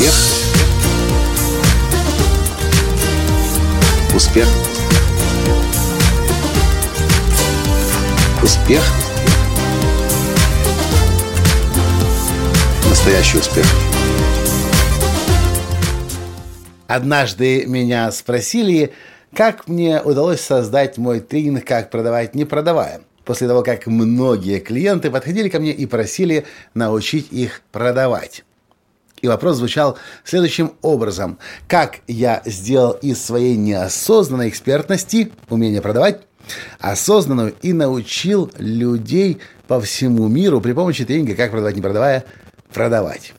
Успех. Успех. Успех. Настоящий успех. Однажды меня спросили, как мне удалось создать мой тренинг «Как продавать, не продавая» после того, как многие клиенты подходили ко мне и просили научить их продавать. И вопрос звучал следующим образом. Как я сделал из своей неосознанной экспертности, умения продавать, осознанную и научил людей по всему миру при помощи тренинга «Как продавать, не продавая» продавать.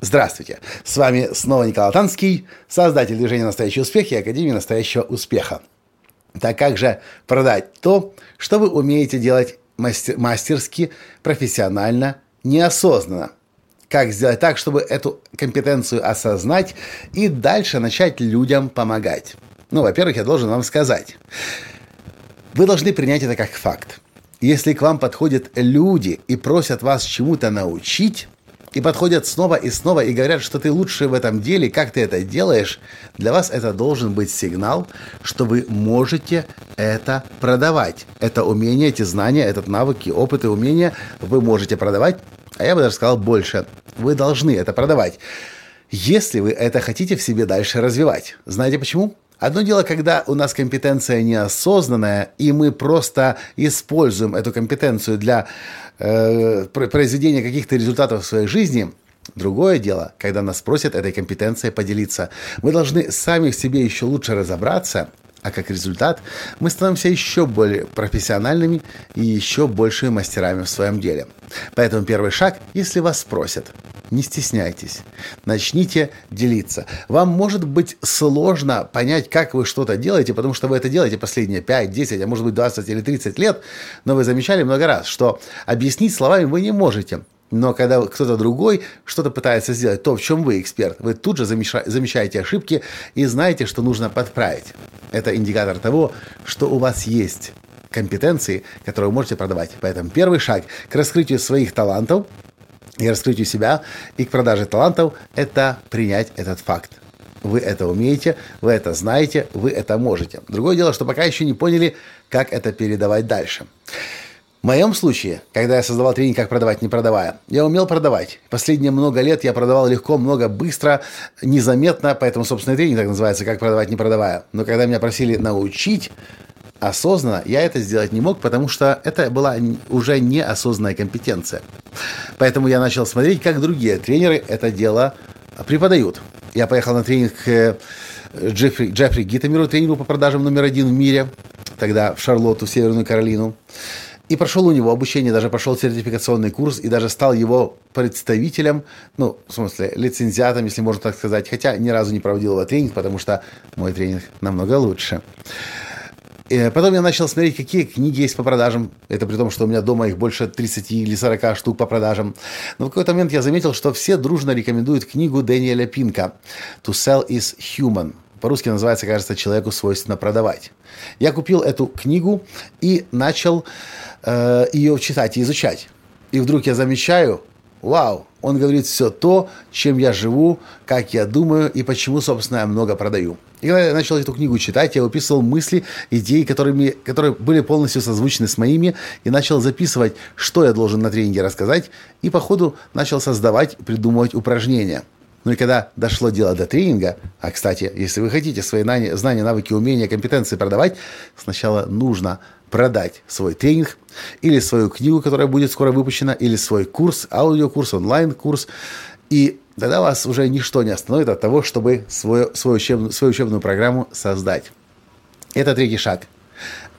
Здравствуйте! С вами снова Николай Танский, создатель движения «Настоящий успех» и Академии «Настоящего успеха». Так как же продать то, что вы умеете делать мастер, мастерски, профессионально, неосознанно? Как сделать так, чтобы эту компетенцию осознать и дальше начать людям помогать? Ну, во-первых, я должен вам сказать. Вы должны принять это как факт. Если к вам подходят люди и просят вас чему-то научить, и подходят снова и снова и говорят, что ты лучший в этом деле, как ты это делаешь, для вас это должен быть сигнал, что вы можете это продавать. Это умение, эти знания, этот навыки, опыт и умения вы можете продавать, а я бы даже сказал больше. Вы должны это продавать, если вы это хотите в себе дальше развивать. Знаете почему? Одно дело, когда у нас компетенция неосознанная, и мы просто используем эту компетенцию для э, произведения каких-то результатов в своей жизни. Другое дело, когда нас просят этой компетенцией поделиться. Мы должны сами в себе еще лучше разобраться а как результат, мы становимся еще более профессиональными и еще большими мастерами в своем деле. Поэтому первый шаг, если вас спросят, не стесняйтесь, начните делиться. Вам может быть сложно понять, как вы что-то делаете, потому что вы это делаете последние 5, 10, а может быть 20 или 30 лет, но вы замечали много раз, что объяснить словами вы не можете. Но когда кто-то другой что-то пытается сделать, то, в чем вы эксперт, вы тут же замечаете ошибки и знаете, что нужно подправить. Это индикатор того, что у вас есть компетенции, которые вы можете продавать. Поэтому первый шаг к раскрытию своих талантов и раскрытию себя и к продаже талантов – это принять этот факт. Вы это умеете, вы это знаете, вы это можете. Другое дело, что пока еще не поняли, как это передавать дальше. В моем случае, когда я создавал тренинг «Как продавать, не продавая», я умел продавать. Последние много лет я продавал легко, много, быстро, незаметно, поэтому, собственно, тренинг так называется «Как продавать, не продавая». Но когда меня просили научить осознанно, я это сделать не мог, потому что это была уже неосознанная компетенция. Поэтому я начал смотреть, как другие тренеры это дело преподают. Я поехал на тренинг к Джеффри, Джеффри Гиттемеру, тренеру по продажам номер один в мире, тогда в Шарлотту, в Северную Каролину. И прошел у него обучение, даже прошел сертификационный курс и даже стал его представителем, ну, в смысле, лицензиатом, если можно так сказать. Хотя ни разу не проводил его тренинг, потому что мой тренинг намного лучше. И потом я начал смотреть, какие книги есть по продажам. Это при том, что у меня дома их больше 30 или 40 штук по продажам. Но в какой-то момент я заметил, что все дружно рекомендуют книгу Дэниеля Пинка «To sell is human». По-русски называется, кажется, «Человеку свойственно продавать». Я купил эту книгу и начал э, ее читать и изучать. И вдруг я замечаю, вау, он говорит все то, чем я живу, как я думаю и почему, собственно, я много продаю. И когда я начал эту книгу читать, я выписывал мысли, идеи, которыми, которые были полностью созвучны с моими, и начал записывать, что я должен на тренинге рассказать, и по ходу начал создавать, придумывать упражнения – ну и когда дошло дело до тренинга, а, кстати, если вы хотите свои знания, навыки, умения, компетенции продавать, сначала нужно продать свой тренинг или свою книгу, которая будет скоро выпущена, или свой курс, аудиокурс, онлайн-курс. И тогда вас уже ничто не остановит от того, чтобы свою, свою, учебную, свою учебную программу создать. Это третий шаг –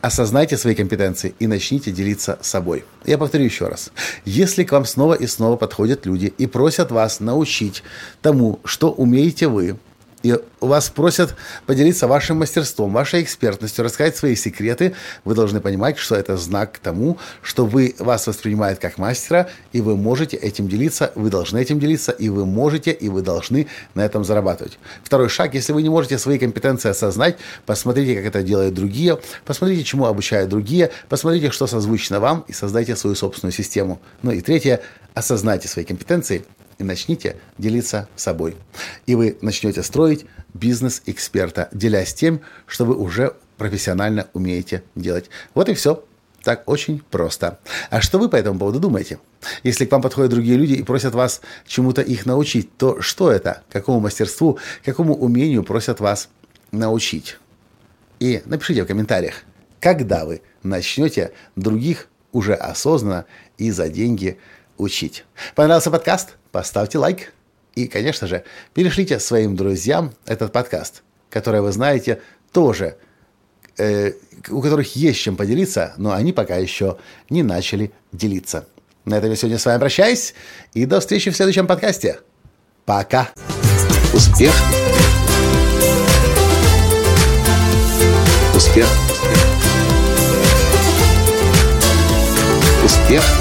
Осознайте свои компетенции и начните делиться собой. Я повторю еще раз. Если к вам снова и снова подходят люди и просят вас научить тому, что умеете вы, и вас просят поделиться вашим мастерством, вашей экспертностью, рассказать свои секреты, вы должны понимать, что это знак к тому, что вы, вас воспринимают как мастера, и вы можете этим делиться, вы должны этим делиться, и вы можете, и вы должны на этом зарабатывать. Второй шаг, если вы не можете свои компетенции осознать, посмотрите, как это делают другие, посмотрите, чему обучают другие, посмотрите, что созвучно вам, и создайте свою собственную систему. Ну и третье, осознайте свои компетенции и начните делиться собой. И вы начнете строить бизнес эксперта, делясь тем, что вы уже профессионально умеете делать. Вот и все. Так очень просто. А что вы по этому поводу думаете? Если к вам подходят другие люди и просят вас чему-то их научить, то что это? Какому мастерству, какому умению просят вас научить? И напишите в комментариях, когда вы начнете других уже осознанно и за деньги учить. Понравился подкаст? Поставьте лайк. И, конечно же, перешлите своим друзьям этот подкаст, который вы знаете тоже – э, у которых есть чем поделиться, но они пока еще не начали делиться. На этом я сегодня с вами прощаюсь и до встречи в следующем подкасте. Пока. Успех. Успех. Успех.